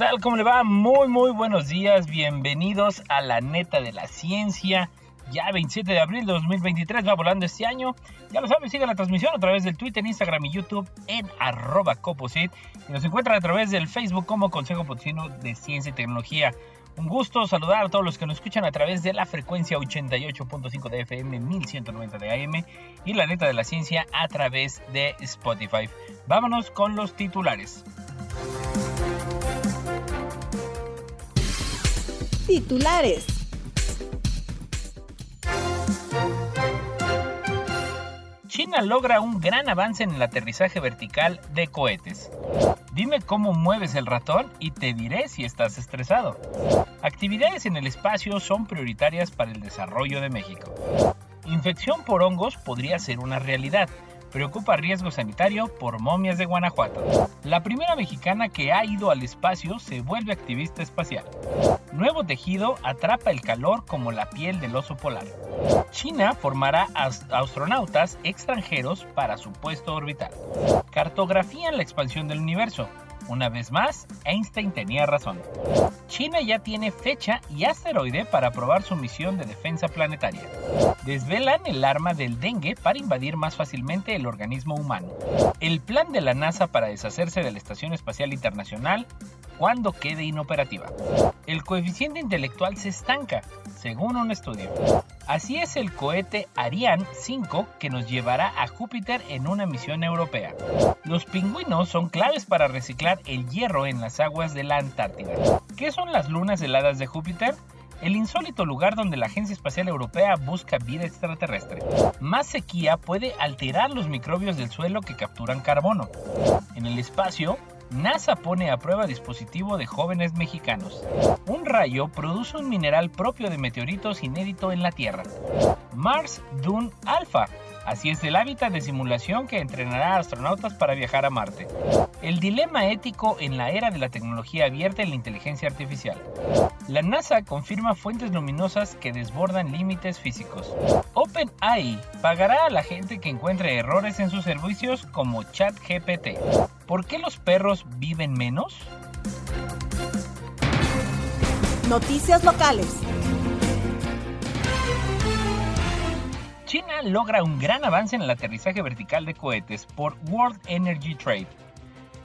Tal? ¿Cómo le va? Muy, muy buenos días. Bienvenidos a la neta de la ciencia. Ya 27 de abril de 2023 va volando este año. Ya lo saben, sigan la transmisión a través del Twitter, Instagram y YouTube en arroba coposit. Y nos encuentran a través del Facebook como Consejo Potosino de Ciencia y Tecnología. Un gusto saludar a todos los que nos escuchan a través de la frecuencia 88.5 de FM, 1190 de AM y la neta de la ciencia a través de Spotify. Vámonos con los titulares. Titulares. China logra un gran avance en el aterrizaje vertical de cohetes. Dime cómo mueves el ratón y te diré si estás estresado. Actividades en el espacio son prioritarias para el desarrollo de México. Infección por hongos podría ser una realidad. Preocupa riesgo sanitario por momias de Guanajuato. La primera mexicana que ha ido al espacio se vuelve activista espacial. Nuevo tejido atrapa el calor como la piel del oso polar. China formará astronautas extranjeros para su puesto orbital. Cartografían la expansión del universo. Una vez más, Einstein tenía razón. China ya tiene fecha y asteroide para probar su misión de defensa planetaria. Desvelan el arma del dengue para invadir más fácilmente el organismo humano. El plan de la NASA para deshacerse de la Estación Espacial Internacional cuando quede inoperativa. El coeficiente intelectual se estanca, según un estudio. Así es el cohete Ariane 5 que nos llevará a Júpiter en una misión europea. Los pingüinos son claves para reciclar el hierro en las aguas de la Antártida. ¿Qué son las lunas heladas de Júpiter? el insólito lugar donde la Agencia Espacial Europea busca vida extraterrestre. Más sequía puede alterar los microbios del suelo que capturan carbono. En el espacio, NASA pone a prueba dispositivo de jóvenes mexicanos. Un rayo produce un mineral propio de meteoritos inédito en la Tierra. Mars Dune Alpha. Así es el hábitat de simulación que entrenará a astronautas para viajar a Marte. El dilema ético en la era de la tecnología abierta y la inteligencia artificial. La NASA confirma fuentes luminosas que desbordan límites físicos. OpenAI pagará a la gente que encuentre errores en sus servicios como ChatGPT. ¿Por qué los perros viven menos? Noticias locales. China logra un gran avance en el aterrizaje vertical de cohetes por World Energy Trade.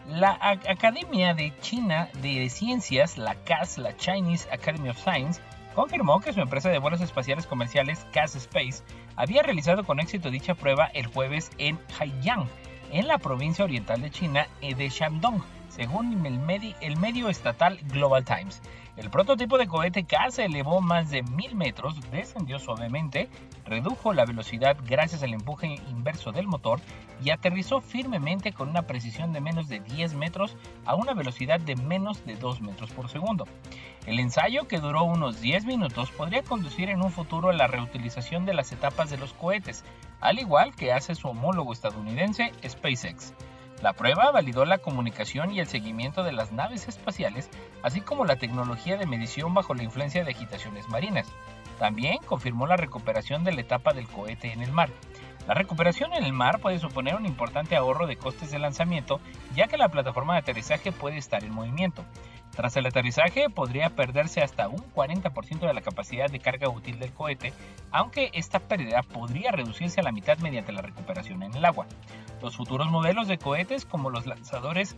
La Academia de China de Ciencias, la CAS, la Chinese Academy of Science, confirmó que su empresa de vuelos espaciales comerciales CAS Space había realizado con éxito dicha prueba el jueves en Haiyang, en la provincia oriental de China de Shandong, según el, medio estatal Global Times. El prototipo de cohete K se elevó más de mil metros, descendió suavemente, redujo la velocidad gracias al empuje inverso del motor y aterrizó firmemente con una precisión de menos de 10 metros a una velocidad de menos de 2 metros por segundo. El ensayo, que duró unos 10 minutos, podría conducir en un futuro a la reutilización de las etapas de los cohetes, al igual que hace su homólogo estadounidense SpaceX. La prueba validó la comunicación y el seguimiento de las naves espaciales, así como la tecnología de medición bajo la influencia de agitaciones marinas. También confirmó la recuperación de la etapa del cohete en el mar. La recuperación en el mar puede suponer un importante ahorro de costes de lanzamiento, ya que la plataforma de aterrizaje puede estar en movimiento. Tras el aterrizaje podría perderse hasta un 40% de la capacidad de carga útil del cohete, aunque esta pérdida podría reducirse a la mitad mediante la recuperación en el agua. Los futuros modelos de cohetes como los lanzadores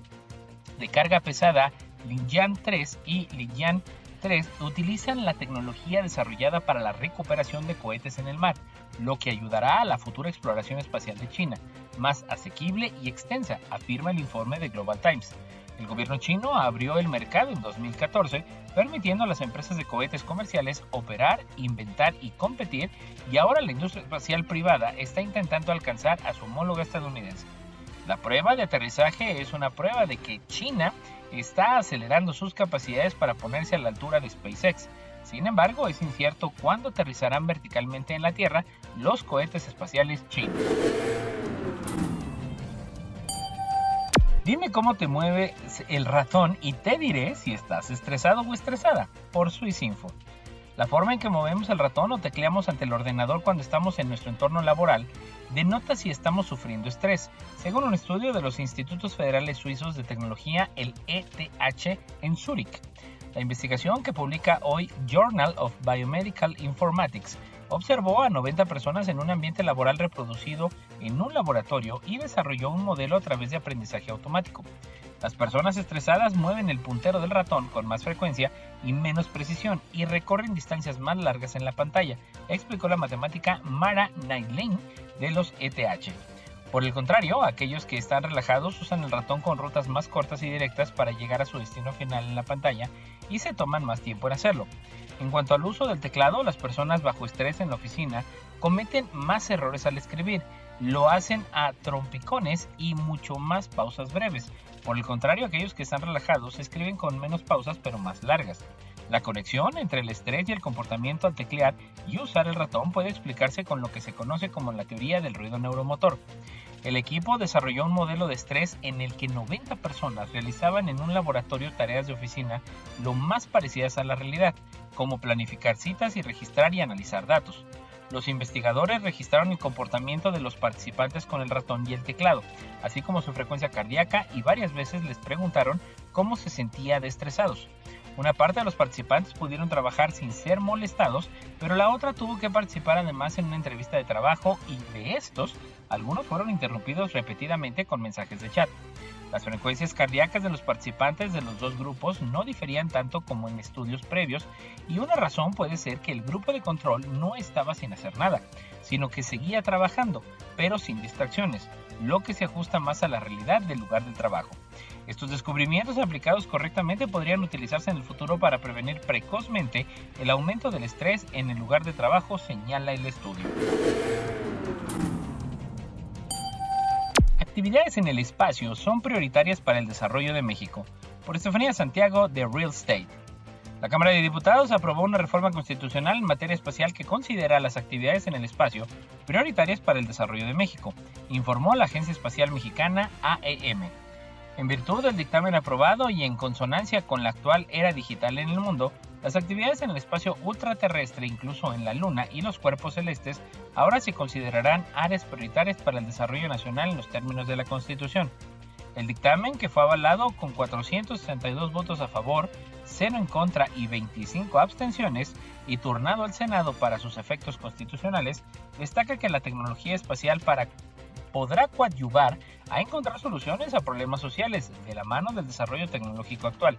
de carga pesada Lijian 3 y Lijian 3 utilizan la tecnología desarrollada para la recuperación de cohetes en el mar, lo que ayudará a la futura exploración espacial de China, más asequible y extensa, afirma el informe de Global Times. El gobierno chino abrió el mercado en 2014, permitiendo a las empresas de cohetes comerciales operar, inventar y competir, y ahora la industria espacial privada está intentando alcanzar a su homóloga estadounidense. La prueba de aterrizaje es una prueba de que China está acelerando sus capacidades para ponerse a la altura de SpaceX. Sin embargo, es incierto cuándo aterrizarán verticalmente en la Tierra los cohetes espaciales chinos. Dime cómo te mueve el ratón y te diré si estás estresado o estresada por SwissInfo. La forma en que movemos el ratón o tecleamos ante el ordenador cuando estamos en nuestro entorno laboral denota si estamos sufriendo estrés, según un estudio de los Institutos Federales Suizos de Tecnología, el ETH, en Zúrich. La investigación que publica hoy Journal of Biomedical Informatics observó a 90 personas en un ambiente laboral reproducido en un laboratorio y desarrolló un modelo a través de aprendizaje automático. Las personas estresadas mueven el puntero del ratón con más frecuencia y menos precisión y recorren distancias más largas en la pantalla, explicó la matemática Mara Nailin de los ETH. Por el contrario, aquellos que están relajados usan el ratón con rutas más cortas y directas para llegar a su destino final en la pantalla y se toman más tiempo en hacerlo. En cuanto al uso del teclado, las personas bajo estrés en la oficina cometen más errores al escribir, lo hacen a trompicones y mucho más pausas breves. Por el contrario, aquellos que están relajados escriben con menos pausas pero más largas. La conexión entre el estrés y el comportamiento al teclear y usar el ratón puede explicarse con lo que se conoce como la teoría del ruido neuromotor. El equipo desarrolló un modelo de estrés en el que 90 personas realizaban en un laboratorio tareas de oficina lo más parecidas a la realidad, como planificar citas y registrar y analizar datos. Los investigadores registraron el comportamiento de los participantes con el ratón y el teclado, así como su frecuencia cardíaca y varias veces les preguntaron cómo se sentía de estresados. Una parte de los participantes pudieron trabajar sin ser molestados, pero la otra tuvo que participar además en una entrevista de trabajo y de estos, algunos fueron interrumpidos repetidamente con mensajes de chat. Las frecuencias cardíacas de los participantes de los dos grupos no diferían tanto como en estudios previos y una razón puede ser que el grupo de control no estaba sin hacer nada, sino que seguía trabajando, pero sin distracciones, lo que se ajusta más a la realidad del lugar del trabajo. Estos descubrimientos aplicados correctamente podrían utilizarse en el futuro para prevenir precozmente el aumento del estrés en el lugar de trabajo, señala el estudio. Actividades en el espacio son prioritarias para el desarrollo de México, por Estefanía Santiago de Real Estate. La Cámara de Diputados aprobó una reforma constitucional en materia espacial que considera las actividades en el espacio prioritarias para el desarrollo de México, informó la Agencia Espacial Mexicana AEM. En virtud del dictamen aprobado y en consonancia con la actual era digital en el mundo, las actividades en el espacio ultraterrestre, incluso en la Luna y los cuerpos celestes, ahora se considerarán áreas prioritarias para el desarrollo nacional en los términos de la Constitución. El dictamen, que fue avalado con 462 votos a favor, 0 en contra y 25 abstenciones, y turnado al Senado para sus efectos constitucionales, destaca que la tecnología espacial para podrá coadyuvar a encontrar soluciones a problemas sociales de la mano del desarrollo tecnológico actual.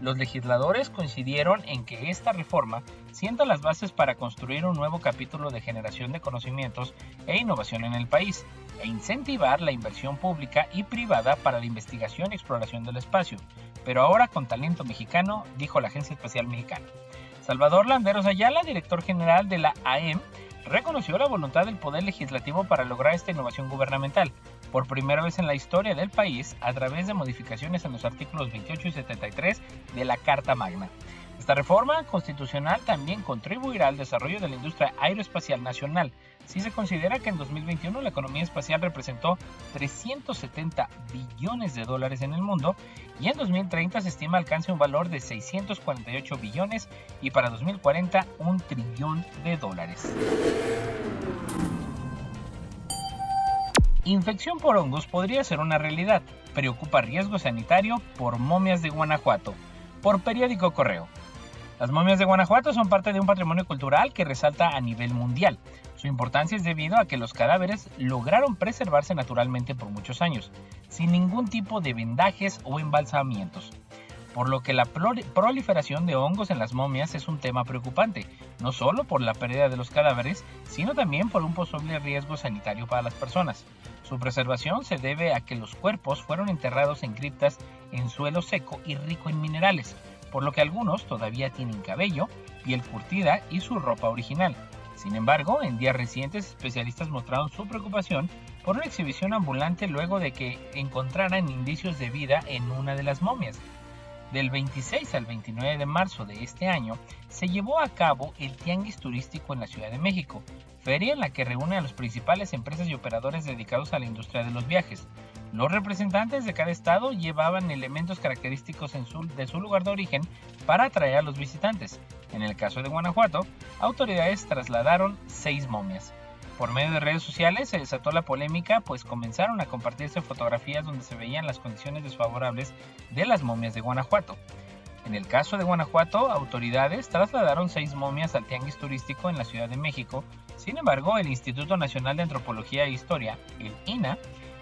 Los legisladores coincidieron en que esta reforma sienta las bases para construir un nuevo capítulo de generación de conocimientos e innovación en el país, e incentivar la inversión pública y privada para la investigación y exploración del espacio, pero ahora con talento mexicano, dijo la Agencia Espacial Mexicana. Salvador Landeros Ayala, director general de la AEM, reconoció la voluntad del Poder Legislativo para lograr esta innovación gubernamental, por primera vez en la historia del país, a través de modificaciones en los artículos 28 y 73 de la Carta Magna. Esta reforma constitucional también contribuirá al desarrollo de la industria aeroespacial nacional, si se considera que en 2021 la economía espacial representó 370 billones de dólares en el mundo y en 2030 se estima alcance un valor de 648 billones y para 2040 un trillón de dólares. Infección por hongos podría ser una realidad. Preocupa riesgo sanitario por momias de Guanajuato. Por periódico Correo. Las momias de Guanajuato son parte de un patrimonio cultural que resalta a nivel mundial. Su importancia es debido a que los cadáveres lograron preservarse naturalmente por muchos años, sin ningún tipo de vendajes o embalsamientos. Por lo que la proliferación de hongos en las momias es un tema preocupante, no solo por la pérdida de los cadáveres, sino también por un posible riesgo sanitario para las personas. Su preservación se debe a que los cuerpos fueron enterrados en criptas en suelo seco y rico en minerales, por lo que algunos todavía tienen cabello, piel curtida y su ropa original. Sin embargo, en días recientes especialistas mostraron su preocupación por una exhibición ambulante luego de que encontraran indicios de vida en una de las momias. Del 26 al 29 de marzo de este año se llevó a cabo el Tianguis Turístico en la Ciudad de México, feria en la que reúne a las principales empresas y operadores dedicados a la industria de los viajes. Los representantes de cada estado llevaban elementos característicos de su lugar de origen para atraer a los visitantes. En el caso de Guanajuato, autoridades trasladaron seis momias. Por medio de redes sociales se desató la polémica, pues comenzaron a compartirse fotografías donde se veían las condiciones desfavorables de las momias de Guanajuato. En el caso de Guanajuato, autoridades trasladaron seis momias al tianguis turístico en la Ciudad de México. Sin embargo, el Instituto Nacional de Antropología e Historia, el INA,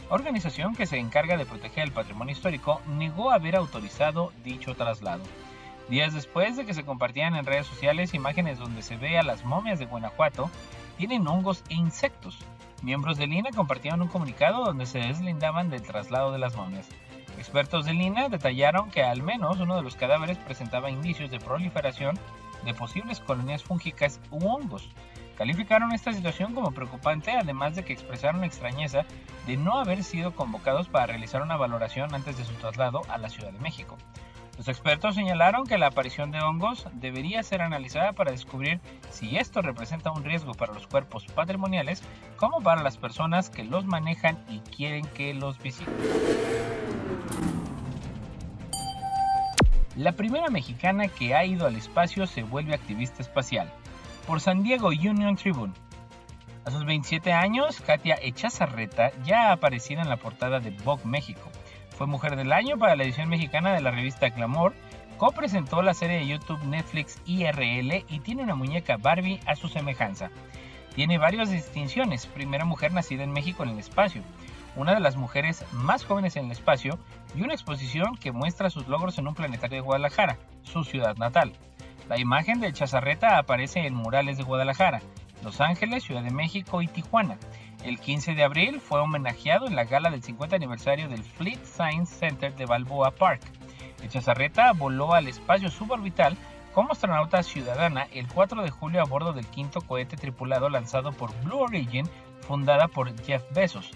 organización que se encarga de proteger el patrimonio histórico, negó haber autorizado dicho traslado. Días después de que se compartían en redes sociales imágenes donde se ve a las momias de Guanajuato, tienen hongos e insectos. Miembros de Lina compartieron un comunicado donde se deslindaban del traslado de las momias. Expertos de Lina detallaron que al menos uno de los cadáveres presentaba indicios de proliferación de posibles colonias fúngicas u hongos. Calificaron esta situación como preocupante, además de que expresaron extrañeza de no haber sido convocados para realizar una valoración antes de su traslado a la Ciudad de México. Los expertos señalaron que la aparición de hongos debería ser analizada para descubrir si esto representa un riesgo para los cuerpos patrimoniales como para las personas que los manejan y quieren que los visiten. La primera mexicana que ha ido al espacio se vuelve activista espacial, por San Diego Union Tribune. A sus 27 años, Katia Echazarreta ya ha aparecido en la portada de Vogue México fue Mujer del Año para la edición mexicana de la revista Clamor. Co-presentó la serie de YouTube Netflix IRL y tiene una muñeca Barbie a su semejanza. Tiene varias distinciones. Primera mujer nacida en México en el espacio, una de las mujeres más jóvenes en el espacio y una exposición que muestra sus logros en un planetario de Guadalajara, su ciudad natal. La imagen de Chazarreta aparece en murales de Guadalajara, Los Ángeles, Ciudad de México y Tijuana. El 15 de abril fue homenajeado en la gala del 50 aniversario del Fleet Science Center de Balboa Park. El Chazarreta voló al espacio suborbital como astronauta ciudadana el 4 de julio a bordo del quinto cohete tripulado lanzado por Blue Origin, fundada por Jeff Bezos.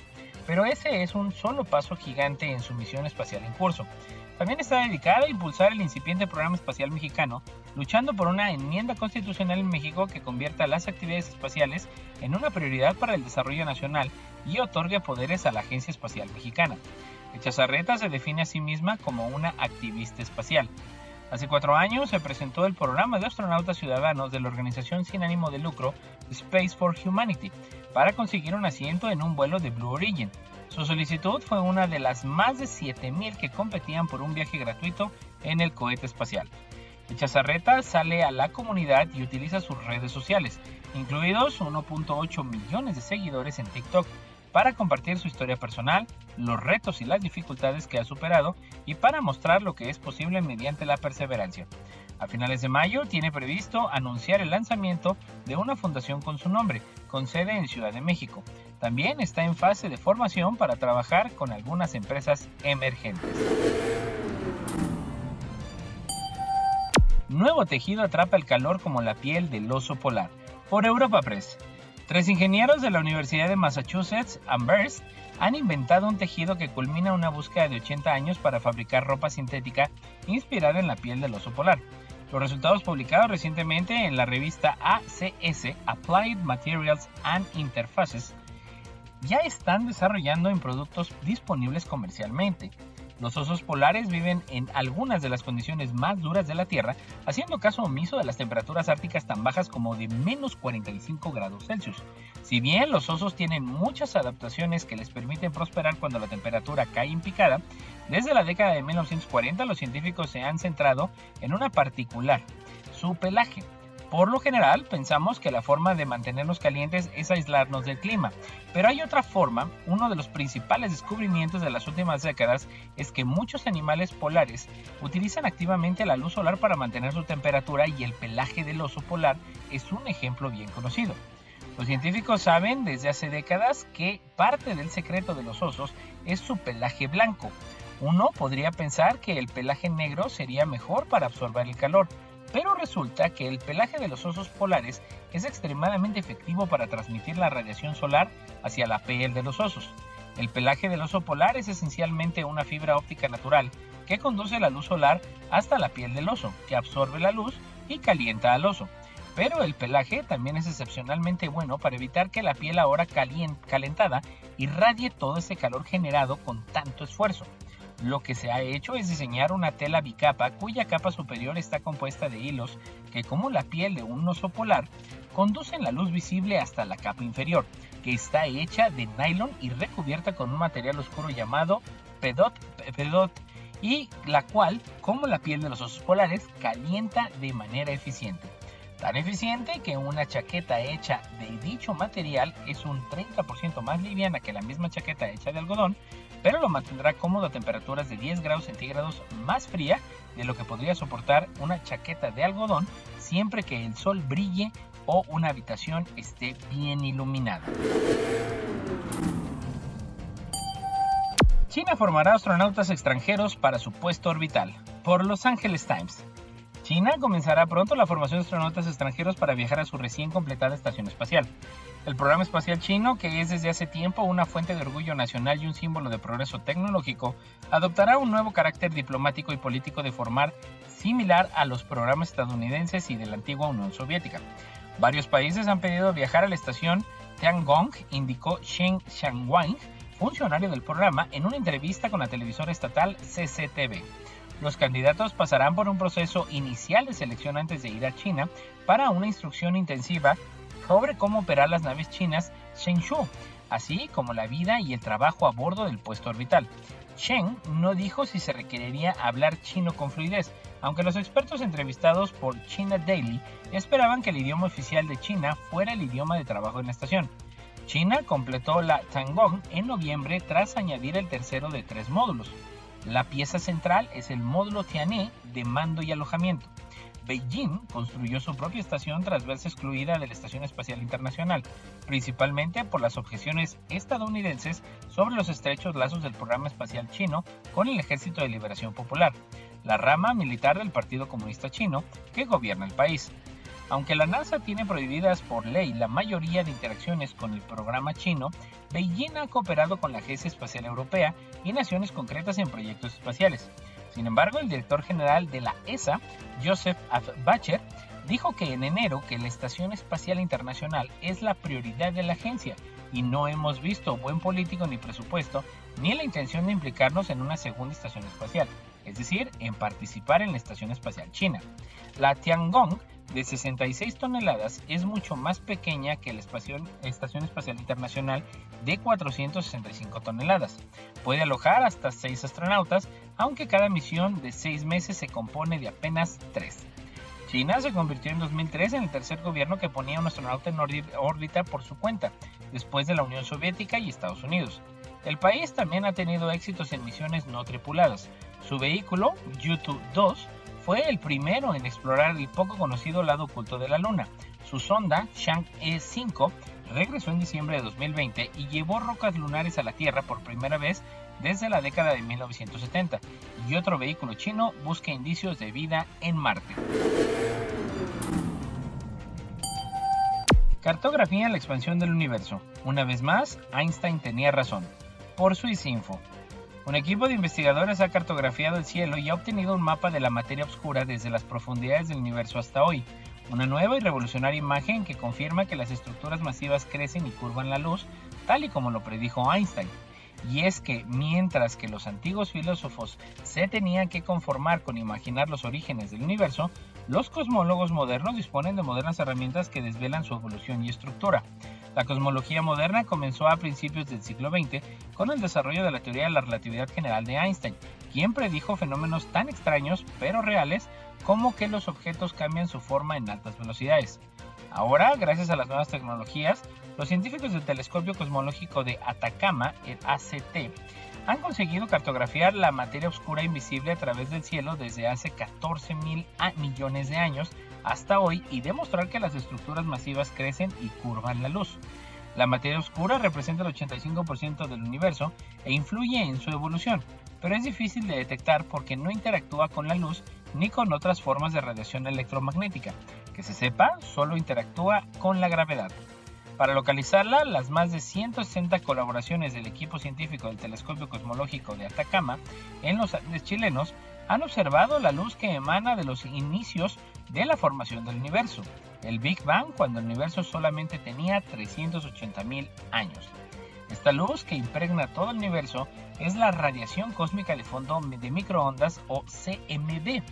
Pero ese es un solo paso gigante en su misión espacial en curso. También está dedicada a impulsar el incipiente programa espacial mexicano, luchando por una enmienda constitucional en México que convierta las actividades espaciales en una prioridad para el desarrollo nacional y otorgue poderes a la Agencia Espacial Mexicana. Chazarreta se define a sí misma como una activista espacial. Hace cuatro años se presentó el programa de astronautas ciudadanos de la organización sin ánimo de lucro Space for Humanity para conseguir un asiento en un vuelo de Blue Origin, su solicitud fue una de las más de 7.000 que competían por un viaje gratuito en el cohete espacial. Chazarreta sale a la comunidad y utiliza sus redes sociales, incluidos 1.8 millones de seguidores en TikTok, para compartir su historia personal, los retos y las dificultades que ha superado y para mostrar lo que es posible mediante la perseverancia. A finales de mayo tiene previsto anunciar el lanzamiento de una fundación con su nombre, con sede en Ciudad de México. También está en fase de formación para trabajar con algunas empresas emergentes. Nuevo tejido atrapa el calor como la piel del oso polar. Por Europa Press. Tres ingenieros de la Universidad de Massachusetts, Amherst, han inventado un tejido que culmina una búsqueda de 80 años para fabricar ropa sintética inspirada en la piel del oso polar. Los resultados publicados recientemente en la revista ACS, Applied Materials and Interfaces, ya están desarrollando en productos disponibles comercialmente. Los osos polares viven en algunas de las condiciones más duras de la Tierra, haciendo caso omiso de las temperaturas árticas tan bajas como de menos 45 grados Celsius. Si bien los osos tienen muchas adaptaciones que les permiten prosperar cuando la temperatura cae en picada, desde la década de 1940 los científicos se han centrado en una particular, su pelaje. Por lo general, pensamos que la forma de mantenernos calientes es aislarnos del clima, pero hay otra forma. Uno de los principales descubrimientos de las últimas décadas es que muchos animales polares utilizan activamente la luz solar para mantener su temperatura y el pelaje del oso polar es un ejemplo bien conocido. Los científicos saben desde hace décadas que parte del secreto de los osos es su pelaje blanco. Uno podría pensar que el pelaje negro sería mejor para absorber el calor, Pero resulta que el pelaje de los osos polares es extremadamente efectivo para transmitir la radiación solar hacia la piel de los osos. El pelaje del oso polar es esencialmente una fibra óptica natural que conduce la luz solar hasta la piel del oso, que absorbe la luz y calienta al oso. Pero el pelaje también es excepcionalmente bueno para evitar que la piel ahora calentada irradie todo ese calor generado con tanto esfuerzo. Lo que se ha hecho es diseñar una tela bicapa cuya capa superior está compuesta de hilos que, como la piel de un oso polar, conducen la luz visible hasta la capa inferior, que está hecha de nylon y recubierta con un material oscuro llamado pedot, pedot y la cual, como la piel de los osos polares, calienta de manera eficiente. Tan eficiente que una chaqueta hecha de dicho material es un 30% más liviana que la misma chaqueta hecha de algodón, pero lo mantendrá cómodo a temperaturas de 10 grados centígrados más fría de lo que podría soportar una chaqueta de algodón siempre que el sol brille o una habitación esté bien iluminada. China formará astronautas extranjeros para su puesto orbital. Por Los Angeles Times. China comenzará pronto la formación de astronautas extranjeros para viajar a su recién completada estación espacial. El programa espacial chino, que es desde hace tiempo una fuente de orgullo nacional y un símbolo de progreso tecnológico, adoptará un nuevo carácter diplomático y político de formar similar a los programas estadounidenses y de la antigua Unión Soviética. Varios países han pedido viajar a la estación Tiangong, indicó Shen Xiangwang, funcionario del programa, en una entrevista con la televisora estatal CCTV. Los candidatos pasarán por un proceso inicial de selección antes de ir a China para una instrucción intensiva sobre cómo operar las naves chinas Shenzhou, así como la vida y el trabajo a bordo del puesto orbital. Chen no dijo si se requeriría hablar chino con fluidez, aunque los expertos entrevistados por China Daily esperaban que el idioma oficial de China fuera el idioma de trabajo en la estación. China completó la Tangong en noviembre tras añadir el tercero de tres módulos. La pieza central es el módulo Tianhe de mando y alojamiento. Beijing construyó su propia estación tras verse excluida de la Estación Espacial Internacional, principalmente por las objeciones estadounidenses sobre los estrechos lazos del programa espacial chino con el Ejército de Liberación Popular, la rama militar del Partido Comunista Chino que gobierna el país. Aunque la NASA tiene prohibidas por ley la mayoría de interacciones con el programa chino, Beijing ha cooperado con la Agencia Espacial Europea y naciones concretas en proyectos espaciales. Sin embargo, el director general de la ESA, Joseph Bacher, dijo que en enero que la Estación Espacial Internacional es la prioridad de la agencia y no hemos visto buen político ni presupuesto ni la intención de implicarnos en una segunda estación espacial, es decir, en participar en la Estación Espacial China. La Tiangong de 66 toneladas es mucho más pequeña que la Estación Espacial Internacional de 465 toneladas. Puede alojar hasta 6 astronautas, aunque cada misión de 6 meses se compone de apenas 3. China se convirtió en 2003 en el tercer gobierno que ponía un astronauta en órbita por su cuenta, después de la Unión Soviética y Estados Unidos. El país también ha tenido éxitos en misiones no tripuladas. Su vehículo, Yutu-2, fue el primero en explorar el poco conocido lado oculto de la Luna. Su sonda, Chang'e 5, regresó en diciembre de 2020 y llevó rocas lunares a la Tierra por primera vez desde la década de 1970, y otro vehículo chino busca indicios de vida en Marte. Cartografía en la expansión del universo. Una vez más, Einstein tenía razón. Por Info. Un equipo de investigadores ha cartografiado el cielo y ha obtenido un mapa de la materia oscura desde las profundidades del universo hasta hoy. Una nueva y revolucionaria imagen que confirma que las estructuras masivas crecen y curvan la luz, tal y como lo predijo Einstein. Y es que mientras que los antiguos filósofos se tenían que conformar con imaginar los orígenes del universo, los cosmólogos modernos disponen de modernas herramientas que desvelan su evolución y estructura. La cosmología moderna comenzó a principios del siglo XX con el desarrollo de la teoría de la relatividad general de Einstein, quien predijo fenómenos tan extraños pero reales como que los objetos cambian su forma en altas velocidades. Ahora, gracias a las nuevas tecnologías, los científicos del telescopio cosmológico de Atacama, el ACT, han conseguido cartografiar la materia oscura invisible a través del cielo desde hace 14 mil millones de años hasta hoy y demostrar que las estructuras masivas crecen y curvan la luz. La materia oscura representa el 85% del universo e influye en su evolución. pero es difícil de detectar porque no interactúa con la luz ni con otras formas de radiación electromagnética. Que se sepa, solo interactúa con la gravedad. Para localizarla, las más de 160 colaboraciones del equipo científico del Telescopio Cosmológico de Atacama en los Andes chilenos han observado la luz que emana de los inicios de la formación del universo, el Big Bang cuando el universo solamente tenía 380.000 años. Esta luz que impregna todo el universo es la radiación cósmica de fondo de microondas o CMB.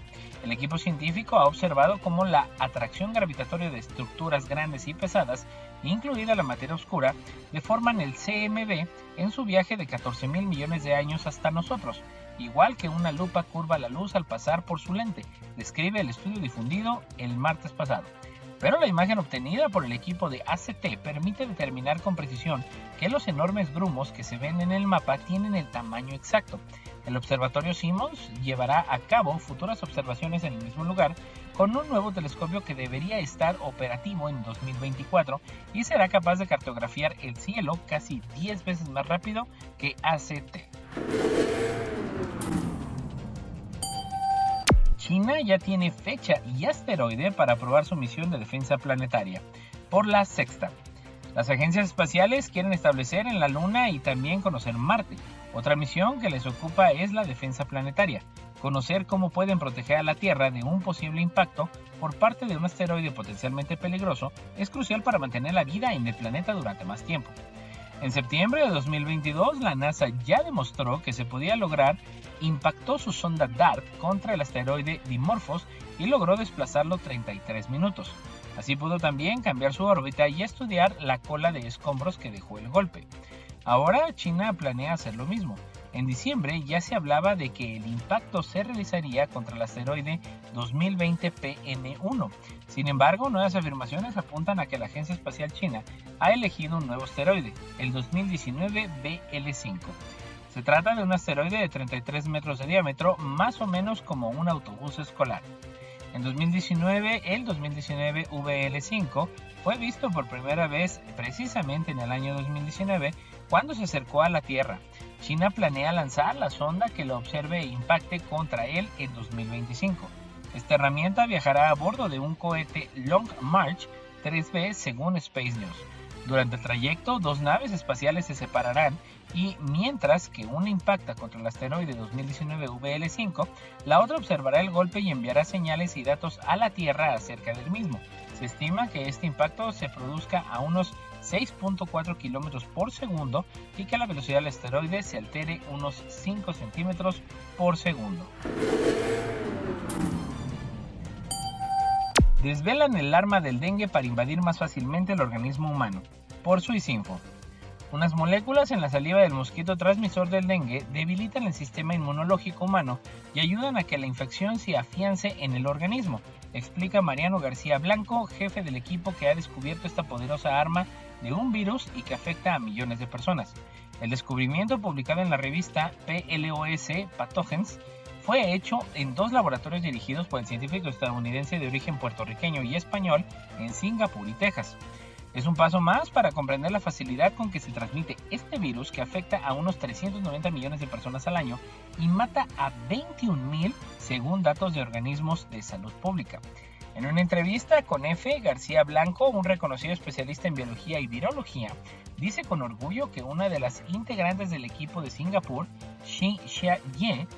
El equipo científico ha observado cómo la atracción gravitatoria de estructuras grandes y pesadas, incluida la materia oscura, deforman el CMB en su viaje de 14 mil millones de años hasta nosotros, igual que una lupa curva la luz al pasar por su lente, describe el estudio difundido el martes pasado. Pero la imagen obtenida por el equipo de ACT permite determinar con precisión que los enormes grumos que se ven en el mapa tienen el tamaño exacto. El observatorio Simmons llevará a cabo futuras observaciones en el mismo lugar con un nuevo telescopio que debería estar operativo en 2024 y será capaz de cartografiar el cielo casi 10 veces más rápido que ACT. China ya tiene fecha y asteroide para probar su misión de defensa planetaria. Por la sexta. Las agencias espaciales quieren establecer en la Luna y también conocer Marte. Otra misión que les ocupa es la defensa planetaria, conocer cómo pueden proteger a la Tierra de un posible impacto por parte de un asteroide potencialmente peligroso es crucial para mantener la vida en el planeta durante más tiempo. En septiembre de 2022, la NASA ya demostró que se podía lograr, impactó su sonda DART contra el asteroide Dimorphos y logró desplazarlo 33 minutos. Así pudo también cambiar su órbita y estudiar la cola de escombros que dejó el golpe. Ahora China planea hacer lo mismo. En diciembre ya se hablaba de que el impacto se realizaría contra el asteroide 2020 PN1. Sin embargo, nuevas afirmaciones apuntan a que la Agencia Espacial China ha elegido un nuevo asteroide, el 2019 BL5. Se trata de un asteroide de 33 metros de diámetro, más o menos como un autobús escolar. En 2019, el 2019 VL5 fue visto por primera vez precisamente en el año 2019 cuando se acercó a la Tierra. China planea lanzar la sonda que lo observe e impacte contra él en 2025. Esta herramienta viajará a bordo de un cohete Long March 3B según Space News. Durante el trayecto, dos naves espaciales se separarán y mientras que una impacta contra el asteroide 2019 VL5, la otra observará el golpe y enviará señales y datos a la Tierra acerca del mismo. Se estima que este impacto se produzca a unos 6.4 km por segundo y que la velocidad del asteroide se altere unos 5 centímetros por segundo. Desvelan el arma del dengue para invadir más fácilmente el organismo humano. Por Suicinfo. Unas moléculas en la saliva del mosquito transmisor del dengue debilitan el sistema inmunológico humano y ayudan a que la infección se afiance en el organismo, explica Mariano García Blanco, jefe del equipo que ha descubierto esta poderosa arma de un virus y que afecta a millones de personas. El descubrimiento publicado en la revista PLOS Pathogens fue hecho en dos laboratorios dirigidos por el científico estadounidense de origen puertorriqueño y español en Singapur y Texas. Es un paso más para comprender la facilidad con que se transmite este virus que afecta a unos 390 millones de personas al año y mata a 21.000 según datos de organismos de salud pública. En una entrevista con F. García Blanco, un reconocido especialista en biología y virología, dice con orgullo que una de las integrantes del equipo de Singapur, Xi Xia-Ye,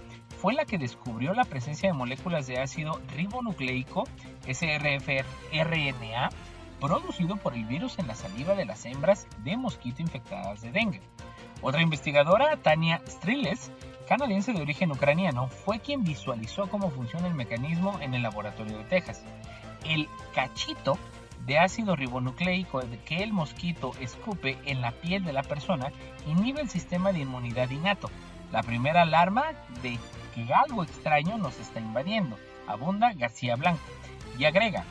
fue la que descubrió la presencia de moléculas de ácido ribonucleico, SRFRNA, producido por el virus en la saliva de las hembras de mosquito infectadas de dengue. Otra investigadora, Tania Striles, canadiense de origen ucraniano, fue quien visualizó cómo funciona el mecanismo en el laboratorio de Texas. El cachito de ácido ribonucleico que el mosquito escupe en la piel de la persona inhibe el sistema de inmunidad innato, la primera alarma de que algo extraño nos está invadiendo, abunda García Blanco, y agrega,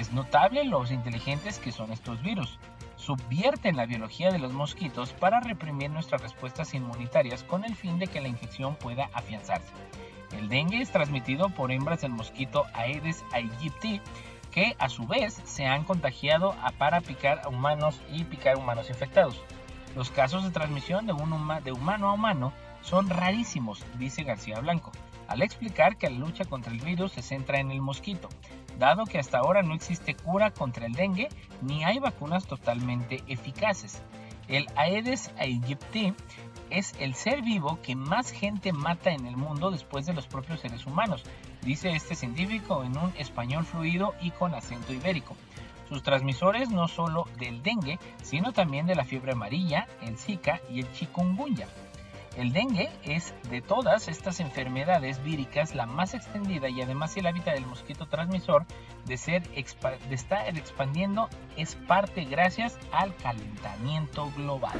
es notable los inteligentes que son estos virus subvierten la biología de los mosquitos para reprimir nuestras respuestas inmunitarias con el fin de que la infección pueda afianzarse. El dengue es transmitido por hembras del mosquito Aedes aegypti, que a su vez se han contagiado para picar a humanos y picar humanos infectados. Los casos de transmisión de humano a humano son rarísimos, dice García Blanco, al explicar que la lucha contra el virus se centra en el mosquito, dado que hasta ahora no existe cura contra el dengue ni hay vacunas totalmente eficaces. El Aedes aegypti es el ser vivo que más gente mata en el mundo después de los propios seres humanos, dice este científico en un español fluido y con acento ibérico. Sus transmisores no solo del dengue, sino también de la fiebre amarilla, el Zika y el chikungunya. El dengue es de todas estas enfermedades víricas la más extendida y además el hábitat del mosquito transmisor de, de estar expandiendo es parte gracias al calentamiento global.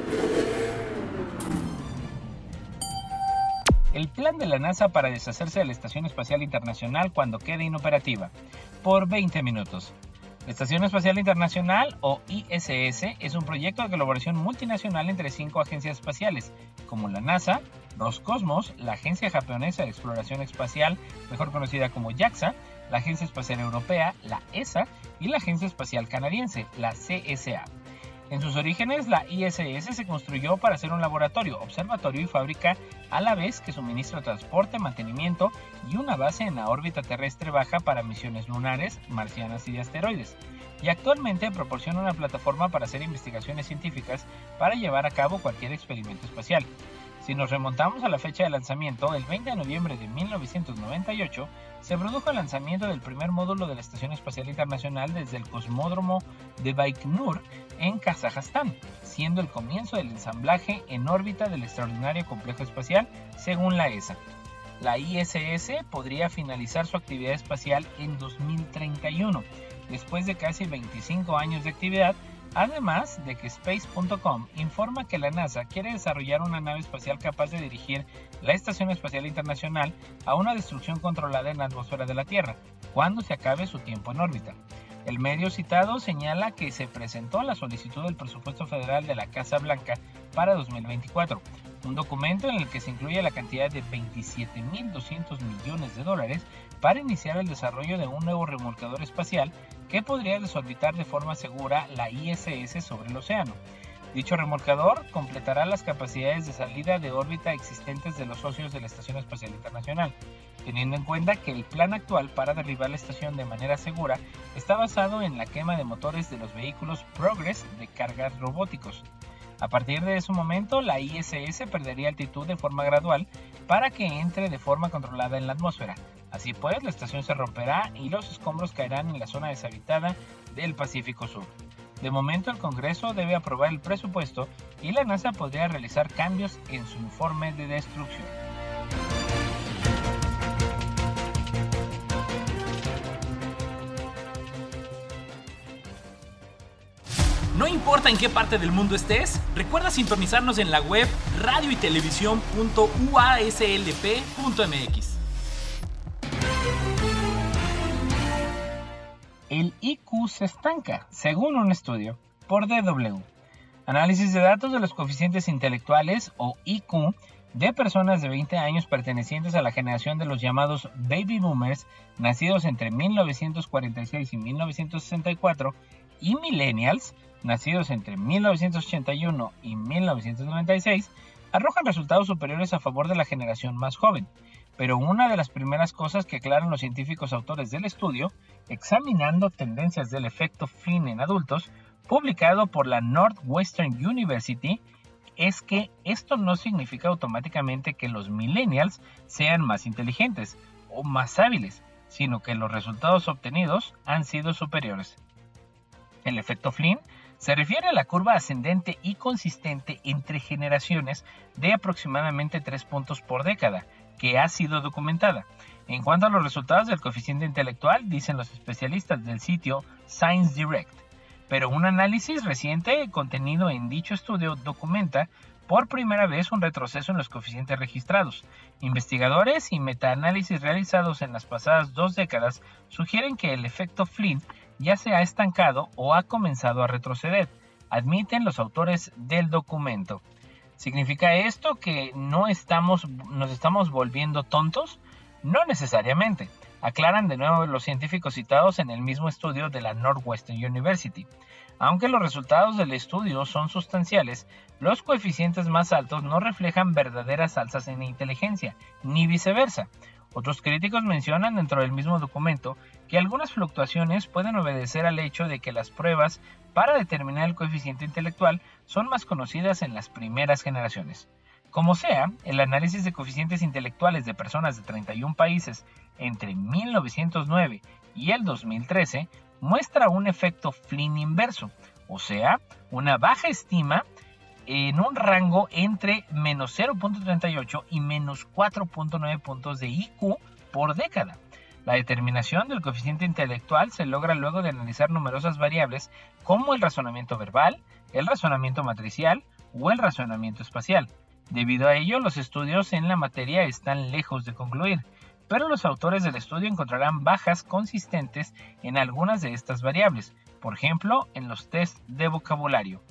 El plan de la NASA para deshacerse de la Estación Espacial Internacional cuando quede inoperativa. Por 20 minutos. La Estación Espacial Internacional, o ISS, es un proyecto de colaboración multinacional entre cinco agencias espaciales, como la NASA, Roscosmos, la Agencia Japonesa de Exploración Espacial, mejor conocida como JAXA, la Agencia Espacial Europea, la ESA, y la Agencia Espacial Canadiense, la CSA. En sus orígenes, la ISS se construyó para ser un laboratorio, observatorio y fábrica a la vez que suministra transporte, mantenimiento y una base en la órbita terrestre baja para misiones lunares, marcianas y de asteroides. Y actualmente proporciona una plataforma para hacer investigaciones científicas para llevar a cabo cualquier experimento espacial. Si nos remontamos a la fecha de lanzamiento, el 20 de noviembre de 1998, se produjo el lanzamiento del primer módulo de la Estación Espacial Internacional desde el cosmódromo de Baikonur en Kazajstán, siendo el comienzo del ensamblaje en órbita del extraordinario complejo espacial según la ESA. La ISS podría finalizar su actividad espacial en 2031, después de casi 25 años de actividad Además de que Space.com informa que la NASA quiere desarrollar una nave espacial capaz de dirigir la Estación Espacial Internacional a una destrucción controlada en la atmósfera de la Tierra, cuando se acabe su tiempo en órbita. El medio citado señala que se presentó la solicitud del presupuesto federal de la Casa Blanca para 2024, un documento en el que se incluye la cantidad de 27.200 millones de dólares para iniciar el desarrollo de un nuevo remolcador espacial que podría desorbitar de forma segura la ISS sobre el océano. Dicho remolcador completará las capacidades de salida de órbita existentes de los socios de la Estación Espacial Internacional, teniendo en cuenta que el plan actual para derribar la estación de manera segura está basado en la quema de motores de los vehículos Progress de cargas robóticos. A partir de ese momento, la ISS perdería altitud de forma gradual para que entre de forma controlada en la atmósfera. Así pues, la estación se romperá y los escombros caerán en la zona deshabitada del Pacífico Sur. De momento, el Congreso debe aprobar el presupuesto y la NASA podría realizar cambios en su informe de destrucción. Importa en qué parte del mundo estés, recuerda sintonizarnos en la web radio y. El IQ se estanca, según un estudio por DW. Análisis de datos de los coeficientes intelectuales o IQ de personas de 20 años pertenecientes a la generación de los llamados baby boomers nacidos entre 1946 y 1964 y millennials nacidos entre 1981 y 1996, arrojan resultados superiores a favor de la generación más joven. Pero una de las primeras cosas que aclaran los científicos autores del estudio, examinando tendencias del efecto Flynn en adultos, publicado por la Northwestern University, es que esto no significa automáticamente que los millennials sean más inteligentes o más hábiles, sino que los resultados obtenidos han sido superiores. El efecto Flynn se refiere a la curva ascendente y consistente entre generaciones de aproximadamente 3 puntos por década, que ha sido documentada. En cuanto a los resultados del coeficiente intelectual, dicen los especialistas del sitio Science Direct, pero un análisis reciente contenido en dicho estudio documenta por primera vez un retroceso en los coeficientes registrados. Investigadores y metaanálisis realizados en las pasadas dos décadas sugieren que el efecto Flynn ya se ha estancado o ha comenzado a retroceder, admiten los autores del documento. ¿Significa esto que no estamos, nos estamos volviendo tontos? No necesariamente, aclaran de nuevo los científicos citados en el mismo estudio de la Northwestern University. Aunque los resultados del estudio son sustanciales, los coeficientes más altos no reflejan verdaderas alzas en inteligencia, ni viceversa. Otros críticos mencionan dentro del mismo documento que algunas fluctuaciones pueden obedecer al hecho de que las pruebas para determinar el coeficiente intelectual son más conocidas en las primeras generaciones. Como sea, el análisis de coeficientes intelectuales de personas de 31 países entre 1909 y el 2013 muestra un efecto Flynn inverso, o sea, una baja estima en un rango entre menos 0.38 y menos 4.9 puntos de IQ por década. La determinación del coeficiente intelectual se logra luego de analizar numerosas variables como el razonamiento verbal, el razonamiento matricial o el razonamiento espacial. Debido a ello, los estudios en la materia están lejos de concluir, pero los autores del estudio encontrarán bajas consistentes en algunas de estas variables, por ejemplo, en los test de vocabulario.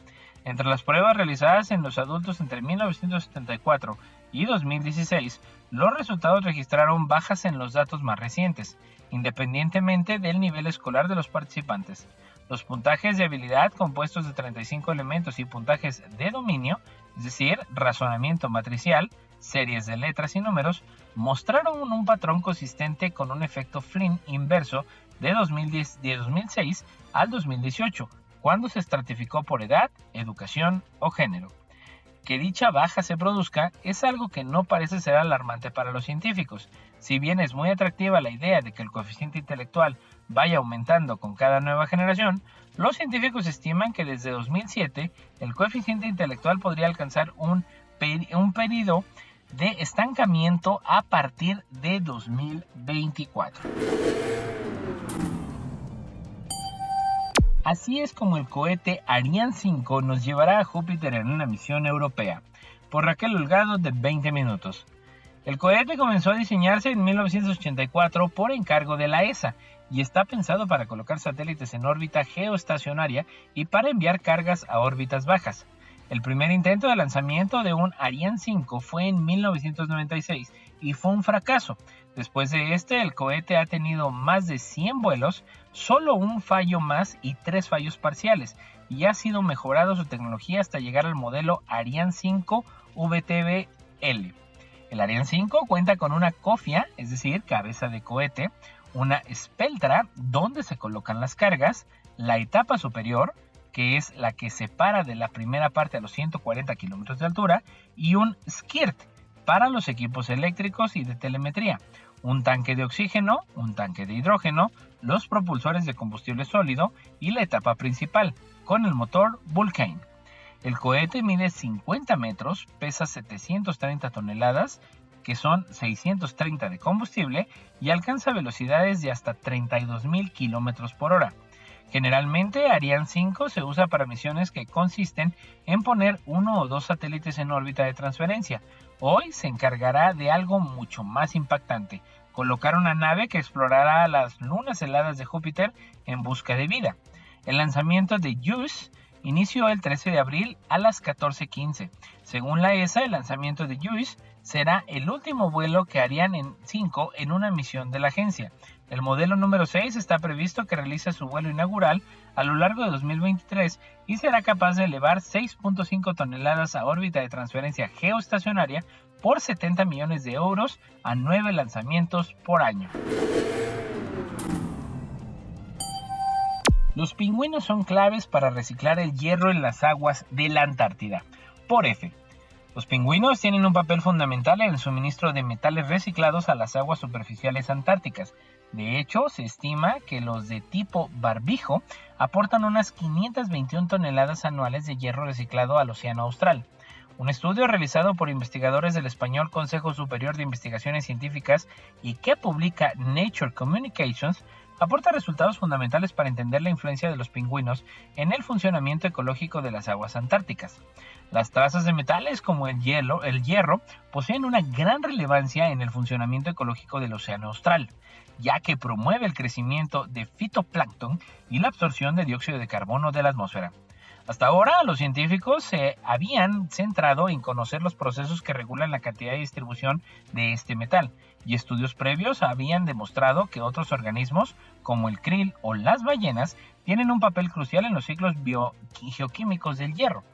Entre las pruebas realizadas en los adultos entre 1974 y 2016, los resultados registraron bajas en los datos más recientes, independientemente del nivel escolar de los participantes. Los puntajes de habilidad compuestos de 35 elementos y puntajes de dominio, es decir, razonamiento matricial, series de letras y números, mostraron un patrón consistente con un efecto Flynn inverso de, 2010, de 2006 al 2018, cuando se estratificó por edad, educación o género. Que dicha baja se produzca es algo que no parece ser alarmante para los científicos. Si bien es muy atractiva la idea de que el coeficiente intelectual vaya aumentando con cada nueva generación, los científicos estiman que desde 2007 el coeficiente intelectual podría alcanzar un, un periodo de estancamiento a partir de 2024. Así es como el cohete Ariane 5 nos llevará a Júpiter en una misión europea, por Raquel Holgado de 20 minutos. El cohete comenzó a diseñarse en 1984 por encargo de la ESA y está pensado para colocar satélites en órbita geoestacionaria y para enviar cargas a órbitas bajas. El primer intento de lanzamiento de un Ariane 5 fue en 1996 y fue un fracaso. Después de este, el cohete ha tenido más de 100 vuelos, solo un fallo más y tres fallos parciales, y ha sido mejorado su tecnología hasta llegar al modelo Ariane 5 VTBL. El Ariane 5 cuenta con una cofia, es decir, cabeza de cohete, una espeltra donde se colocan las cargas, la etapa superior, que es la que separa de la primera parte a los 140 kilómetros de altura, y un skirt para los equipos eléctricos y de telemetría, un tanque de oxígeno, un tanque de hidrógeno, los propulsores de combustible sólido y la etapa principal, con el motor Vulcan. El cohete mide 50 metros, pesa 730 toneladas, que son 630 de combustible, y alcanza velocidades de hasta 32.000 kilómetros por hora. Generalmente Ariane 5 se usa para misiones que consisten en poner uno o dos satélites en órbita de transferencia. Hoy se encargará de algo mucho más impactante, colocar una nave que explorará las lunas heladas de Júpiter en busca de vida. El lanzamiento de JUICE inició el 13 de abril a las 14.15. Según la ESA, el lanzamiento de JUICE será el último vuelo que harían en 5 en una misión de la agencia. El modelo número 6 está previsto que realice su vuelo inaugural a lo largo de 2023 y será capaz de elevar 6.5 toneladas a órbita de transferencia geoestacionaria por 70 millones de euros a 9 lanzamientos por año. Los pingüinos son claves para reciclar el hierro en las aguas de la Antártida. Por F. Los pingüinos tienen un papel fundamental en el suministro de metales reciclados a las aguas superficiales antárticas, de hecho, se estima que los de tipo barbijo aportan unas 521 toneladas anuales de hierro reciclado al océano austral. Un estudio realizado por investigadores del español Consejo Superior de Investigaciones Científicas y que publica Nature Communications aporta resultados fundamentales para entender la influencia de los pingüinos en el funcionamiento ecológico de las aguas antárticas. Las trazas de metales como el hielo, el hierro, poseen una gran relevancia en el funcionamiento ecológico del océano austral ya que promueve el crecimiento de fitoplancton y la absorción de dióxido de carbono de la atmósfera. Hasta ahora, los científicos se habían centrado en conocer los procesos que regulan la cantidad de distribución de este metal, y estudios previos habían demostrado que otros organismos, como el krill o las ballenas, tienen un papel crucial en los ciclos biogeoquímicos del hierro.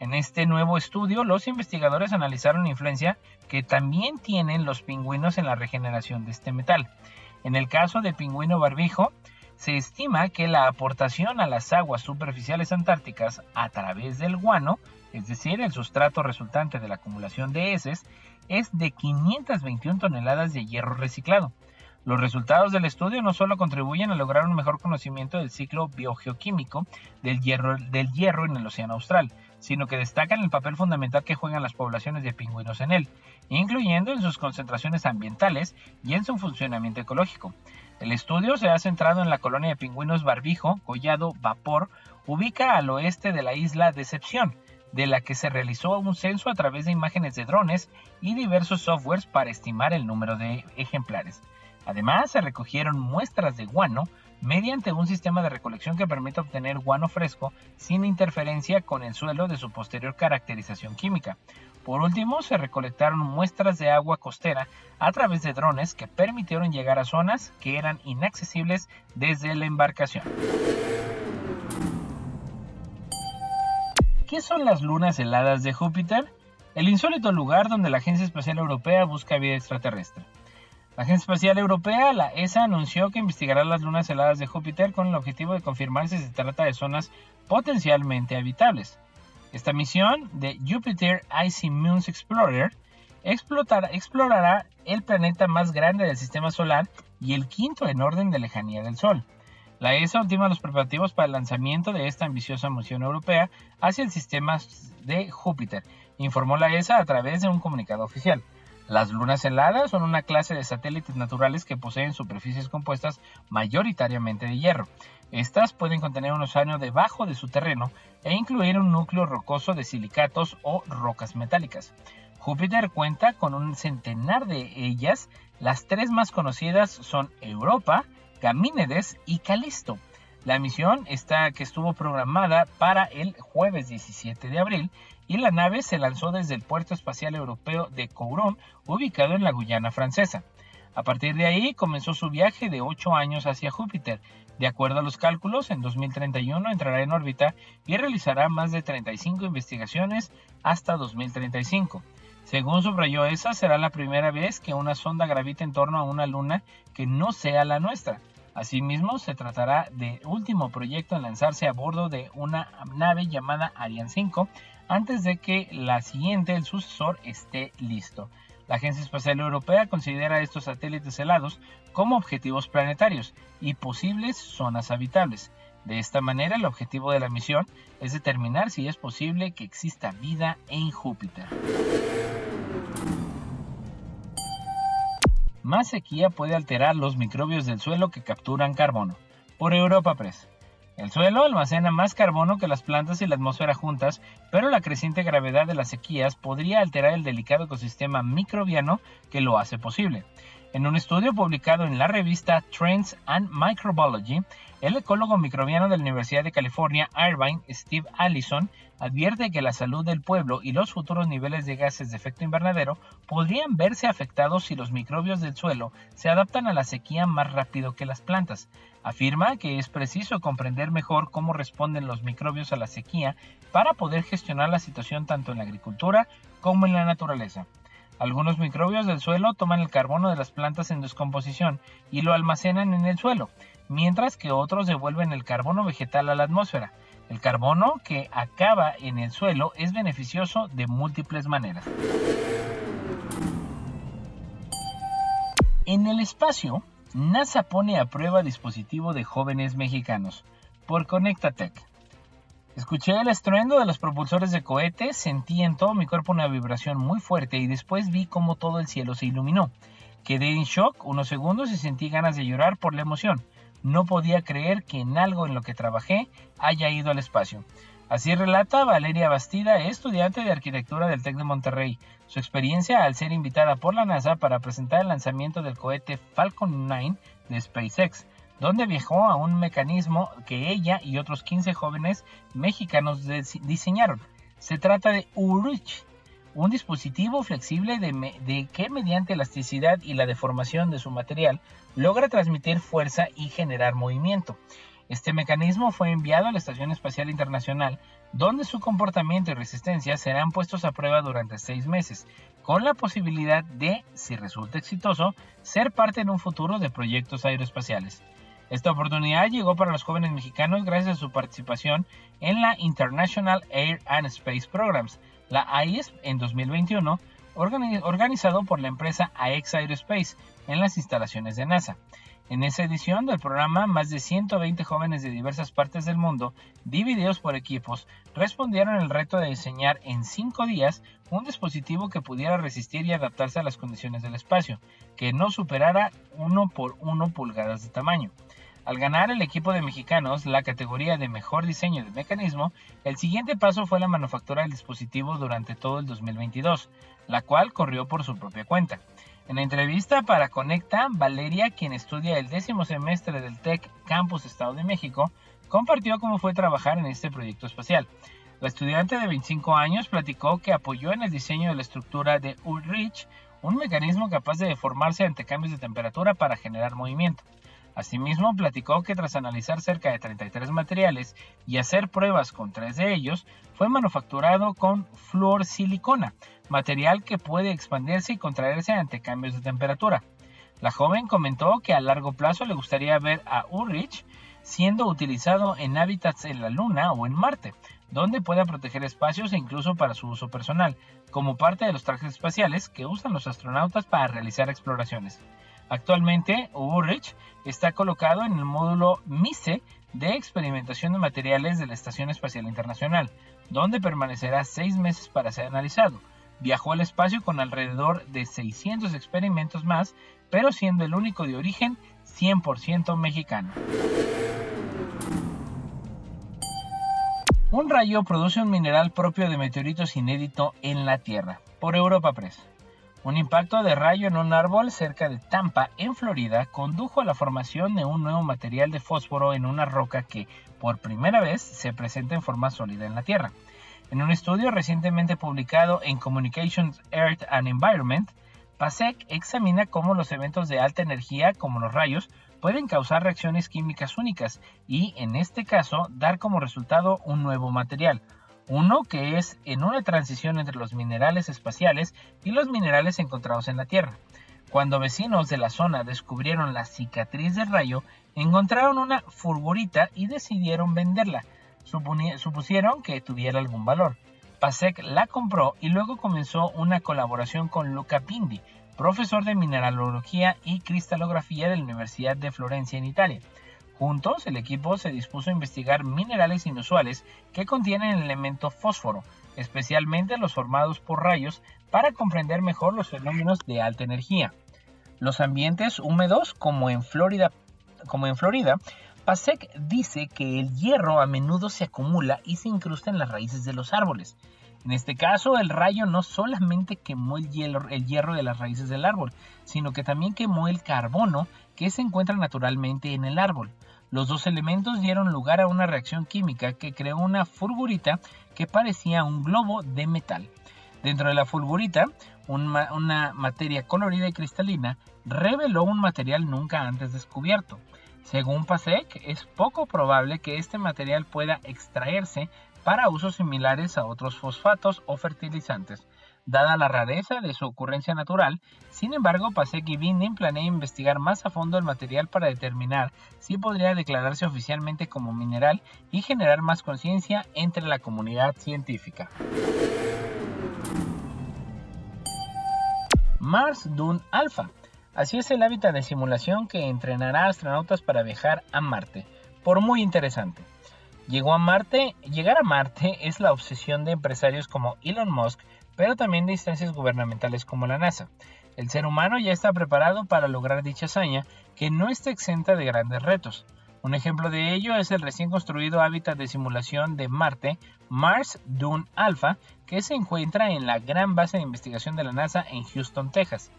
En este nuevo estudio, los investigadores analizaron la influencia que también tienen los pingüinos en la regeneración de este metal. En el caso de pingüino barbijo, se estima que la aportación a las aguas superficiales antárticas a través del guano, es decir, el sustrato resultante de la acumulación de heces, es de 521 toneladas de hierro reciclado. Los resultados del estudio no solo contribuyen a lograr un mejor conocimiento del ciclo biogeoquímico del hierro, del hierro en el Océano Austral, sino que destacan el papel fundamental que juegan las poblaciones de pingüinos en él, incluyendo en sus concentraciones ambientales y en su funcionamiento ecológico. El estudio se ha centrado en la colonia de pingüinos Barbijo, Collado, Vapor, ubica al oeste de la isla Decepción, de la que se realizó un censo a través de imágenes de drones y diversos softwares para estimar el número de ejemplares. Además, se recogieron muestras de guano mediante un sistema de recolección que permite obtener guano fresco sin interferencia con el suelo de su posterior caracterización química. Por último, se recolectaron muestras de agua costera a través de drones que permitieron llegar a zonas que eran inaccesibles desde la embarcación. ¿Qué son las lunas heladas de Júpiter? El insólito lugar donde la Agencia Espacial Europea busca vida extraterrestre. La Agencia Espacial Europea, la ESA, anunció que investigará las lunas heladas de Júpiter con el objetivo de confirmar si se trata de zonas potencialmente habitables. Esta misión de Jupiter Icy Moons Explorer explorará el planeta más grande del sistema solar y el quinto en orden de lejanía del Sol. La ESA ultima los preparativos para el lanzamiento de esta ambiciosa misión europea hacia el sistema de Júpiter, informó la ESA a través de un comunicado oficial. Las lunas heladas son una clase de satélites naturales que poseen superficies compuestas mayoritariamente de hierro. Estas pueden contener un océano debajo de su terreno e incluir un núcleo rocoso de silicatos o rocas metálicas. Júpiter cuenta con un centenar de ellas. Las tres más conocidas son Europa, Gamínedes y Calisto. La misión está, que estuvo programada para el jueves 17 de abril y la nave se lanzó desde el Puerto Espacial Europeo de Courón, ubicado en la Guyana francesa. A partir de ahí comenzó su viaje de 8 años hacia Júpiter. De acuerdo a los cálculos, en 2031 entrará en órbita y realizará más de 35 investigaciones hasta 2035. Según subrayó esa, será la primera vez que una sonda gravita en torno a una luna que no sea la nuestra. Asimismo, se tratará de último proyecto en lanzarse a bordo de una nave llamada Ariane 5 antes de que la siguiente, el sucesor, esté listo. La Agencia Espacial Europea considera estos satélites helados como objetivos planetarios y posibles zonas habitables. De esta manera, el objetivo de la misión es determinar si es posible que exista vida en Júpiter. Más sequía puede alterar los microbios del suelo que capturan carbono. Por Europa Press. El suelo almacena más carbono que las plantas y la atmósfera juntas, pero la creciente gravedad de las sequías podría alterar el delicado ecosistema microbiano que lo hace posible. En un estudio publicado en la revista Trends and Microbiology, el ecólogo microbiano de la Universidad de California, Irvine, Steve Allison, advierte que la salud del pueblo y los futuros niveles de gases de efecto invernadero podrían verse afectados si los microbios del suelo se adaptan a la sequía más rápido que las plantas. Afirma que es preciso comprender mejor cómo responden los microbios a la sequía para poder gestionar la situación tanto en la agricultura como en la naturaleza. Algunos microbios del suelo toman el carbono de las plantas en descomposición y lo almacenan en el suelo, mientras que otros devuelven el carbono vegetal a la atmósfera. El carbono que acaba en el suelo es beneficioso de múltiples maneras. En el espacio, NASA pone a prueba dispositivo de jóvenes mexicanos por Conectatec. Escuché el estruendo de los propulsores de cohetes, sentí en todo mi cuerpo una vibración muy fuerte y después vi cómo todo el cielo se iluminó. Quedé en shock unos segundos y sentí ganas de llorar por la emoción. No podía creer que en algo en lo que trabajé haya ido al espacio. Así relata Valeria Bastida, estudiante de arquitectura del TEC de Monterrey, su experiencia al ser invitada por la NASA para presentar el lanzamiento del cohete Falcon 9 de SpaceX donde viajó a un mecanismo que ella y otros 15 jóvenes mexicanos diseñaron. Se trata de URICH, un dispositivo flexible de, que mediante elasticidad y la deformación de su material logra transmitir fuerza y generar movimiento. Este mecanismo fue enviado a la Estación Espacial Internacional, donde su comportamiento y resistencia serán puestos a prueba durante seis meses, con la posibilidad de, si resulta exitoso, ser parte en un futuro de proyectos aeroespaciales. Esta oportunidad llegó para los jóvenes mexicanos gracias a su participación en la International Air and Space Programs, la AISP en 2021, organizado por la empresa AX Aerospace en las instalaciones de NASA. En esa edición del programa, más de 120 jóvenes de diversas partes del mundo, divididos por equipos, respondieron el reto de diseñar en 5 días un dispositivo que pudiera resistir y adaptarse a las condiciones del espacio, que no superara 1 por 1 pulgadas de tamaño. Al ganar el equipo de mexicanos la categoría de mejor diseño de mecanismo, el siguiente paso fue la manufactura del dispositivo durante todo el 2022, la cual corrió por su propia cuenta. En entrevista para Conecta, Valeria, quien estudia el décimo semestre del TEC Campus Estado de México, compartió cómo fue trabajar en este proyecto espacial. La estudiante de 25 años platicó que apoyó en el diseño de la estructura de Ulrich, un mecanismo capaz de deformarse ante cambios de temperatura para generar movimiento. Asimismo, platicó que tras analizar cerca de 33 materiales y hacer pruebas con tres de ellos, fue manufacturado con fluorsilicona, material que puede expandirse y contraerse ante cambios de temperatura. La joven comentó que a largo plazo le gustaría ver a Ulrich siendo utilizado en hábitats en la Luna o en Marte, donde pueda proteger espacios e incluso para su uso personal, como parte de los trajes espaciales que usan los astronautas para realizar exploraciones. Actualmente, Ulrich está colocado en el módulo MISE de experimentación de materiales de la Estación Espacial Internacional, donde permanecerá seis meses para ser analizado. Viajó al espacio con alrededor de 600 experimentos más, pero siendo el único de origen 100% mexicano. Un rayo produce un mineral propio de meteoritos inédito en la Tierra, por Europa Press. Un impacto de rayo en un árbol cerca de Tampa, en Florida, condujo a la formación de un nuevo material de fósforo en una roca que, por primera vez, se presenta en forma sólida en la Tierra. En un estudio recientemente publicado en Communications, Earth and Environment, PASEC examina cómo los eventos de alta energía, como los rayos, pueden causar reacciones químicas únicas y, en este caso, dar como resultado un nuevo material, uno que es en una transición entre los minerales espaciales y los minerales encontrados en la Tierra. Cuando vecinos de la zona descubrieron la cicatriz del rayo, encontraron una furgurita y decidieron venderla. supusieron que tuviera algún valor. Pasek la compró y luego comenzó una colaboración con Luca Pindi, profesor de mineralogía y cristalografía de la Universidad de Florencia en Italia. Juntos, el equipo se dispuso a investigar minerales inusuales que contienen el elemento fósforo, especialmente los formados por rayos, para comprender mejor los fenómenos de alta energía. Los ambientes húmedos, como en Florida, como Pasek dice que el hierro a menudo se acumula y se incrusta en las raíces de los árboles. En este caso, el rayo no solamente quemó el, el hierro de las raíces del árbol, sino que también quemó el carbono que se encuentra naturalmente en el árbol. Los dos elementos dieron lugar a una reacción química que creó una fulgurita que parecía un globo de metal. Dentro de la fulgurita, una materia colorida y cristalina reveló un material nunca antes descubierto. Según Pasek, es poco probable que este material pueda extraerse para usos similares a otros fosfatos o fertilizantes, Dada la rareza de su ocurrencia natural, sin embargo, Pasek y Binding planean investigar más a fondo el material para determinar si podría declararse oficialmente como mineral y generar más conciencia entre la comunidad científica. Mars Dune Alpha. Así es el hábitat de simulación que entrenará a astronautas para viajar a Marte. Por muy interesante. Llegó a Marte, llegar a Marte es la obsesión de empresarios como Elon Musk pero también de instancias gubernamentales como la NASA. El ser humano ya está preparado para lograr dicha hazaña, que no está exenta de grandes retos. Un ejemplo de ello es el recién construido hábitat de simulación de Marte, Mars Dune Alpha, que se encuentra en la gran base de investigación de la NASA en Houston, Texas.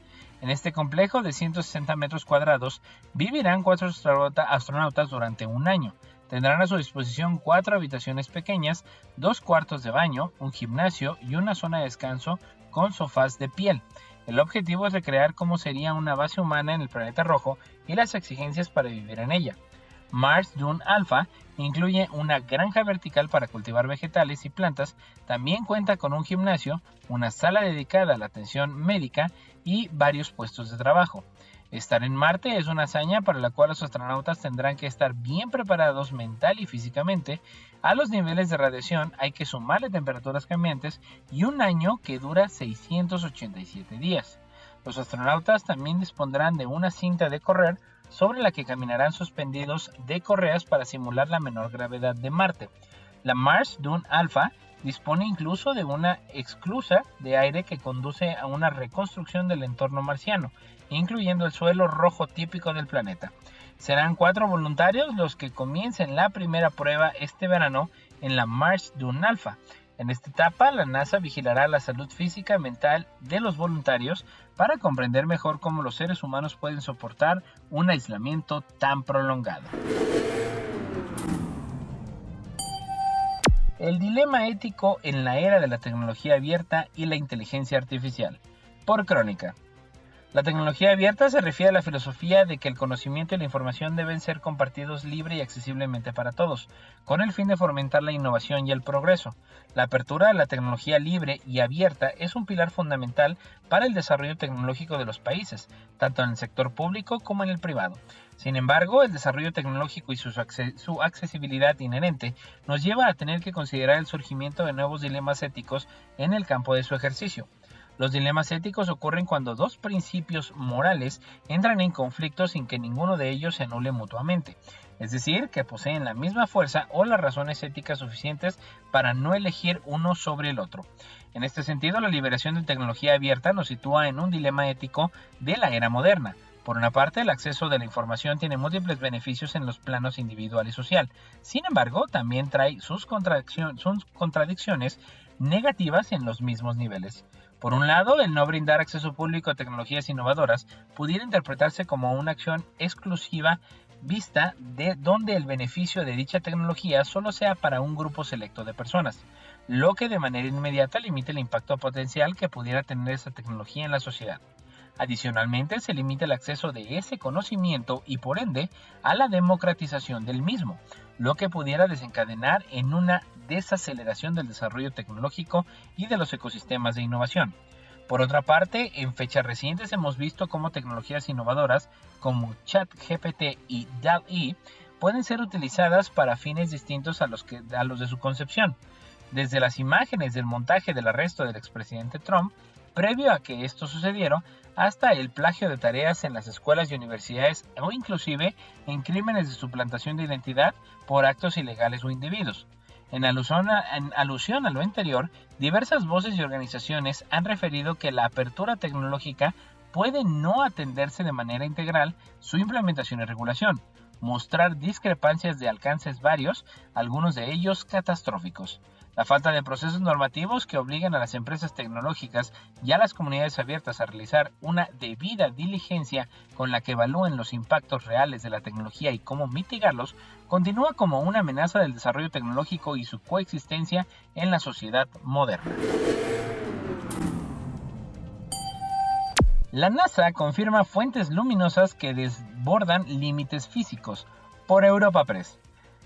En este complejo de 160 metros cuadrados vivirán cuatro astronautas durante un año. Tendrán a su disposición cuatro habitaciones pequeñas, dos cuartos de baño, un gimnasio y una zona de descanso con sofás de piel. El objetivo es recrear cómo sería una base humana en el planeta rojo y las exigencias para vivir en ella. Mars Dune Alpha incluye una granja vertical para cultivar vegetales y plantas, también cuenta con un gimnasio, una sala dedicada a la atención médica y varios puestos de trabajo. Estar en Marte es una hazaña para la cual los astronautas tendrán que estar bien preparados mental y físicamente. A los niveles de radiación hay que sumarle temperaturas cambiantes y un año que dura 687 días. Los astronautas también dispondrán de una cinta de correr sobre la que caminarán suspendidos de correas para simular la menor gravedad de Marte. La Mars Dune Alpha dispone incluso de una exclusa de aire que conduce a una reconstrucción del entorno marciano, incluyendo el suelo rojo típico del planeta. Serán cuatro voluntarios los que comiencen la primera prueba este verano en la Mars Dune Alpha, en esta etapa, la NASA vigilará la salud física y mental de los voluntarios para comprender mejor cómo los seres humanos pueden soportar un aislamiento tan prolongado. El dilema ético en la era de la tecnología abierta y la inteligencia artificial. Por Crónica. La tecnología abierta se refiere a la filosofía de que el conocimiento y la información deben ser compartidos libre y accesiblemente para todos, con el fin de fomentar la innovación y el progreso. La apertura de la tecnología libre y abierta es un pilar fundamental para el desarrollo tecnológico de los países, tanto en el sector público como en el privado. Sin embargo, el desarrollo tecnológico y su, accesibilidad inherente nos lleva a tener que considerar el surgimiento de nuevos dilemas éticos en el campo de su ejercicio. Los dilemas éticos ocurren cuando dos principios morales entran en conflicto sin que ninguno de ellos se anule mutuamente, es decir, que poseen la misma fuerza o las razones éticas suficientes para no elegir uno sobre el otro. En este sentido, la liberación de tecnología abierta nos sitúa en un dilema ético de la era moderna. Por una parte, el acceso de la información tiene múltiples beneficios en los planos individual y social. Sin embargo, también trae sus, contradicciones negativas en los mismos niveles. Por un lado, el no brindar acceso público a tecnologías innovadoras pudiera interpretarse como una acción exclusiva vista de donde el beneficio de dicha tecnología solo sea para un grupo selecto de personas, lo que de manera inmediata limita el impacto potencial que pudiera tener esa tecnología en la sociedad. Adicionalmente, se limita el acceso de ese conocimiento y por ende a la democratización del mismo, lo que pudiera desencadenar en una desaceleración del desarrollo tecnológico y de los ecosistemas de innovación. Por otra parte, en fechas recientes hemos visto cómo tecnologías innovadoras como ChatGPT y DALL-E pueden ser utilizadas para fines distintos a los, que, a los de su concepción. Desde las imágenes del montaje del arresto del expresidente Trump, previo a que esto sucediera, hasta el plagio de tareas en las escuelas y universidades o inclusive en crímenes de suplantación de identidad por actos ilegales o indebidos. En alusión, a, lo anterior, diversas voces y organizaciones han referido que la apertura tecnológica puede no atenderse de manera integral su implementación y regulación, mostrar discrepancias de alcances varios, algunos de ellos catastróficos. La falta de procesos normativos que obliguen a las empresas tecnológicas y a las comunidades abiertas a realizar una debida diligencia con la que evalúen los impactos reales de la tecnología y cómo mitigarlos, continúa como una amenaza del desarrollo tecnológico y su coexistencia en la sociedad moderna. La NASA confirma fuentes luminosas que desbordan límites físicos por Europa Press.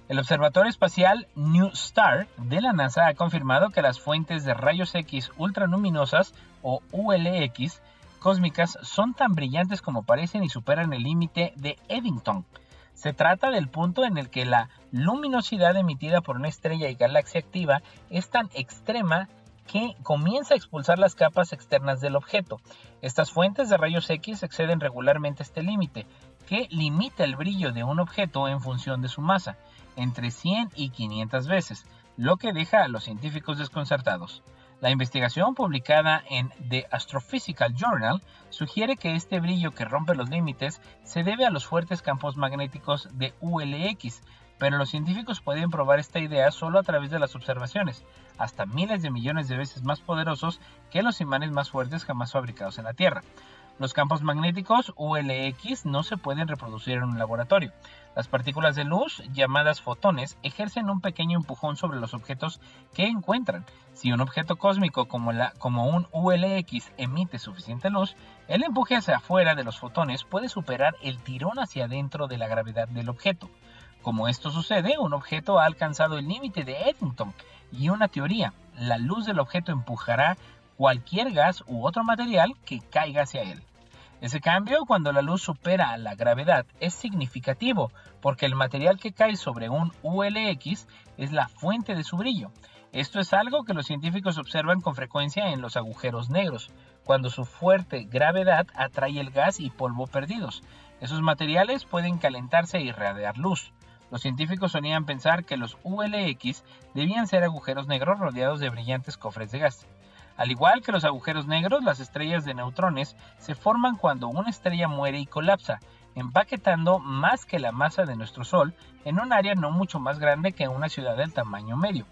El Observatorio Espacial New Star de la NASA ha confirmado que las fuentes de rayos X ultraluminosas o ULX cósmicas son tan brillantes como parecen y superan el límite de Eddington. Se trata del punto en el que la luminosidad emitida por una estrella y galaxia activa es tan extrema que comienza a expulsar las capas externas del objeto. Estas fuentes de rayos X exceden regularmente este límite, que limita el brillo de un objeto en función de su masa entre 100 y 500 veces, lo que deja a los científicos desconcertados. La investigación publicada en The Astrophysical Journal sugiere que este brillo que rompe los límites se debe a los fuertes campos magnéticos de ULX, pero los científicos pueden probar esta idea solo a través de las observaciones, hasta miles de millones de veces más poderosos que los imanes más fuertes jamás fabricados en la Tierra. Los campos magnéticos ULX no se pueden reproducir en un laboratorio. Las partículas de luz, llamadas fotones, ejercen un pequeño empujón sobre los objetos que encuentran. Si un objeto cósmico como, la, como un ULX emite suficiente luz, el empuje hacia afuera de los fotones puede superar el tirón hacia adentro de la gravedad del objeto. Como esto sucede, un objeto ha alcanzado el límite de Eddington y una teoría, la luz del objeto empujará cualquier gas u otro material que caiga hacia él. Ese cambio, cuando la luz supera la gravedad, es significativo porque el material que cae sobre un ULX es la fuente de su brillo. Esto es algo que los científicos observan con frecuencia en los agujeros negros, cuando su fuerte gravedad atrae el gas y polvo perdidos. Esos materiales pueden calentarse y irradiar luz. Los científicos solían pensar que los ULX debían ser agujeros negros rodeados de brillantes cofres de gas. Al igual que los agujeros negros, las estrellas de neutrones se forman cuando una estrella muere y colapsa, empaquetando más que la masa de nuestro Sol en un área no mucho más grande que una ciudad del tamaño medio.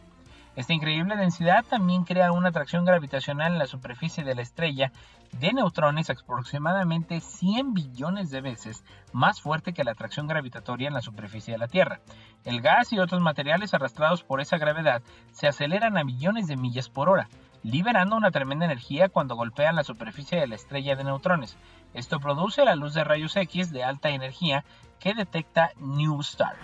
Esta increíble densidad también crea una atracción gravitacional en la superficie de la estrella de neutrones aproximadamente 100 billones de veces más fuerte que la atracción gravitatoria en la superficie de la Tierra. El gas y otros materiales arrastrados por esa gravedad se aceleran a millones de millas por hora, liberando una tremenda energía cuando golpean la superficie de la estrella de neutrones. Esto produce la luz de rayos X de alta energía que detecta New Star.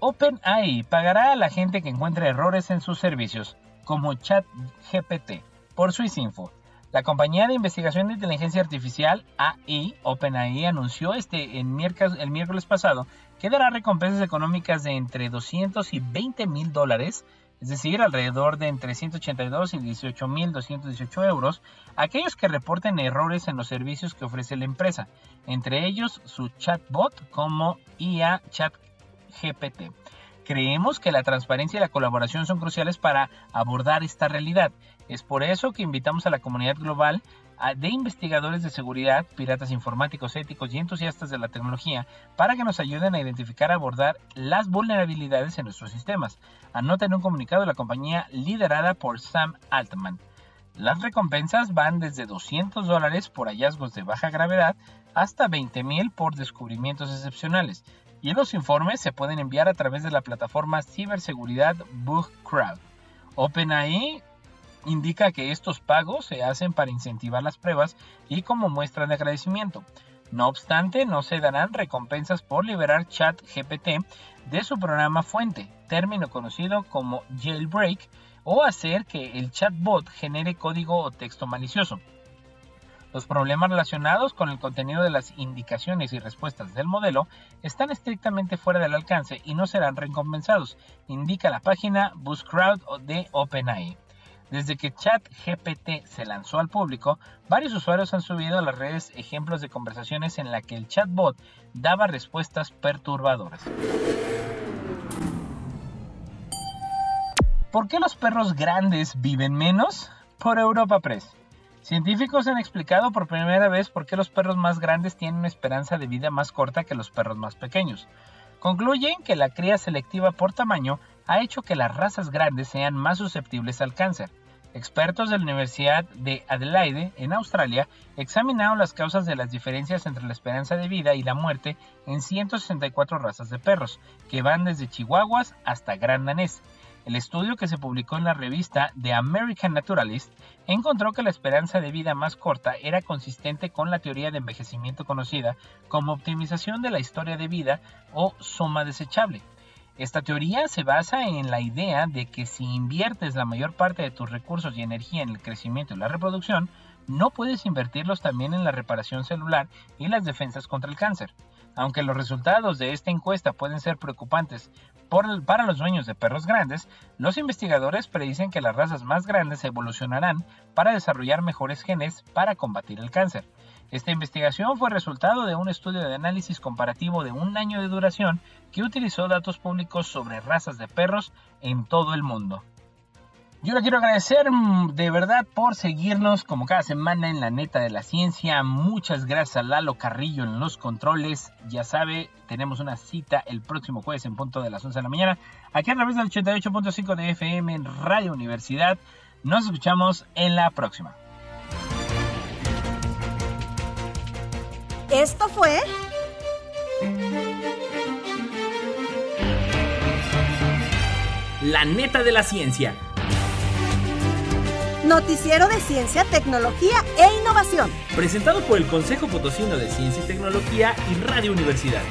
OpenAI pagará a la gente que encuentre errores en sus servicios, como ChatGPT, por SwissInfo. La compañía de investigación de inteligencia artificial AI, OpenAI, anunció este el miércoles pasado que dará recompensas económicas de entre 200 y 20 mil dólares, es decir, alrededor de entre 182 y 18 mil 218 euros, a aquellos que reporten errores en los servicios que ofrece la empresa, entre ellos su chatbot como IA ChatGPT. Creemos que la transparencia y la colaboración son cruciales para abordar esta realidad. Es por eso que invitamos a la comunidad global de investigadores de seguridad, piratas informáticos éticos y entusiastas de la tecnología para que nos ayuden a identificar y abordar las vulnerabilidades en nuestros sistemas. Anoten un comunicado de la compañía liderada por Sam Altman. Las recompensas van desde 200 dólares por hallazgos de baja gravedad hasta 20 mil por descubrimientos excepcionales y los informes se pueden enviar a través de la plataforma ciberseguridad BugCrowd. OpenAI indica que estos pagos se hacen para incentivar las pruebas y como muestra de agradecimiento. No obstante, no se darán recompensas por liberar ChatGPT de su programa fuente, término conocido como jailbreak, o hacer que el chatbot genere código o texto malicioso. Los problemas relacionados con el contenido de las indicaciones y respuestas del modelo están estrictamente fuera del alcance y no serán recompensados, indica la página BuzzCrowd de OpenAI. Desde que ChatGPT se lanzó al público, varios usuarios han subido a las redes ejemplos de conversaciones en la que el chatbot daba respuestas perturbadoras. ¿Por qué los perros grandes viven menos? Por Europa Press. Científicos han explicado por primera vez por qué los perros más grandes tienen una esperanza de vida más corta que los perros más pequeños. Concluyen que la cría selectiva por tamaño ha hecho que las razas grandes sean más susceptibles al cáncer. Expertos de la Universidad de Adelaide, en Australia, examinaron las causas de las diferencias entre la esperanza de vida y la muerte en 164 razas de perros, que van desde chihuahuas hasta gran danés. El estudio que se publicó en la revista The American Naturalist encontró que la esperanza de vida más corta era consistente con la teoría de envejecimiento conocida como optimización de la historia de vida o suma desechable. Esta teoría se basa en la idea de que si inviertes la mayor parte de tus recursos y energía en el crecimiento y la reproducción, no puedes invertirlos también en la reparación celular y las defensas contra el cáncer. Aunque los resultados de esta encuesta pueden ser preocupantes para los dueños de perros grandes, los investigadores predicen que las razas más grandes evolucionarán para desarrollar mejores genes para combatir el cáncer. Esta investigación fue resultado de un estudio de análisis comparativo de un año de duración que utilizó datos públicos sobre razas de perros en todo el mundo. Yo le quiero agradecer mm, de verdad por seguirnos como cada semana en la neta de la ciencia. Muchas gracias a Lalo Carrillo en los controles. Ya sabe, tenemos una cita el próximo jueves en punto de las 11 de la mañana. Aquí a través del 88.5 de FM en Radio Universidad. Nos escuchamos en la próxima. Esto fue... La neta de la ciencia. Noticiero de Ciencia, Tecnología e Innovación. Presentado por el Consejo Potosino de Ciencia y Tecnología y Radio Universidad.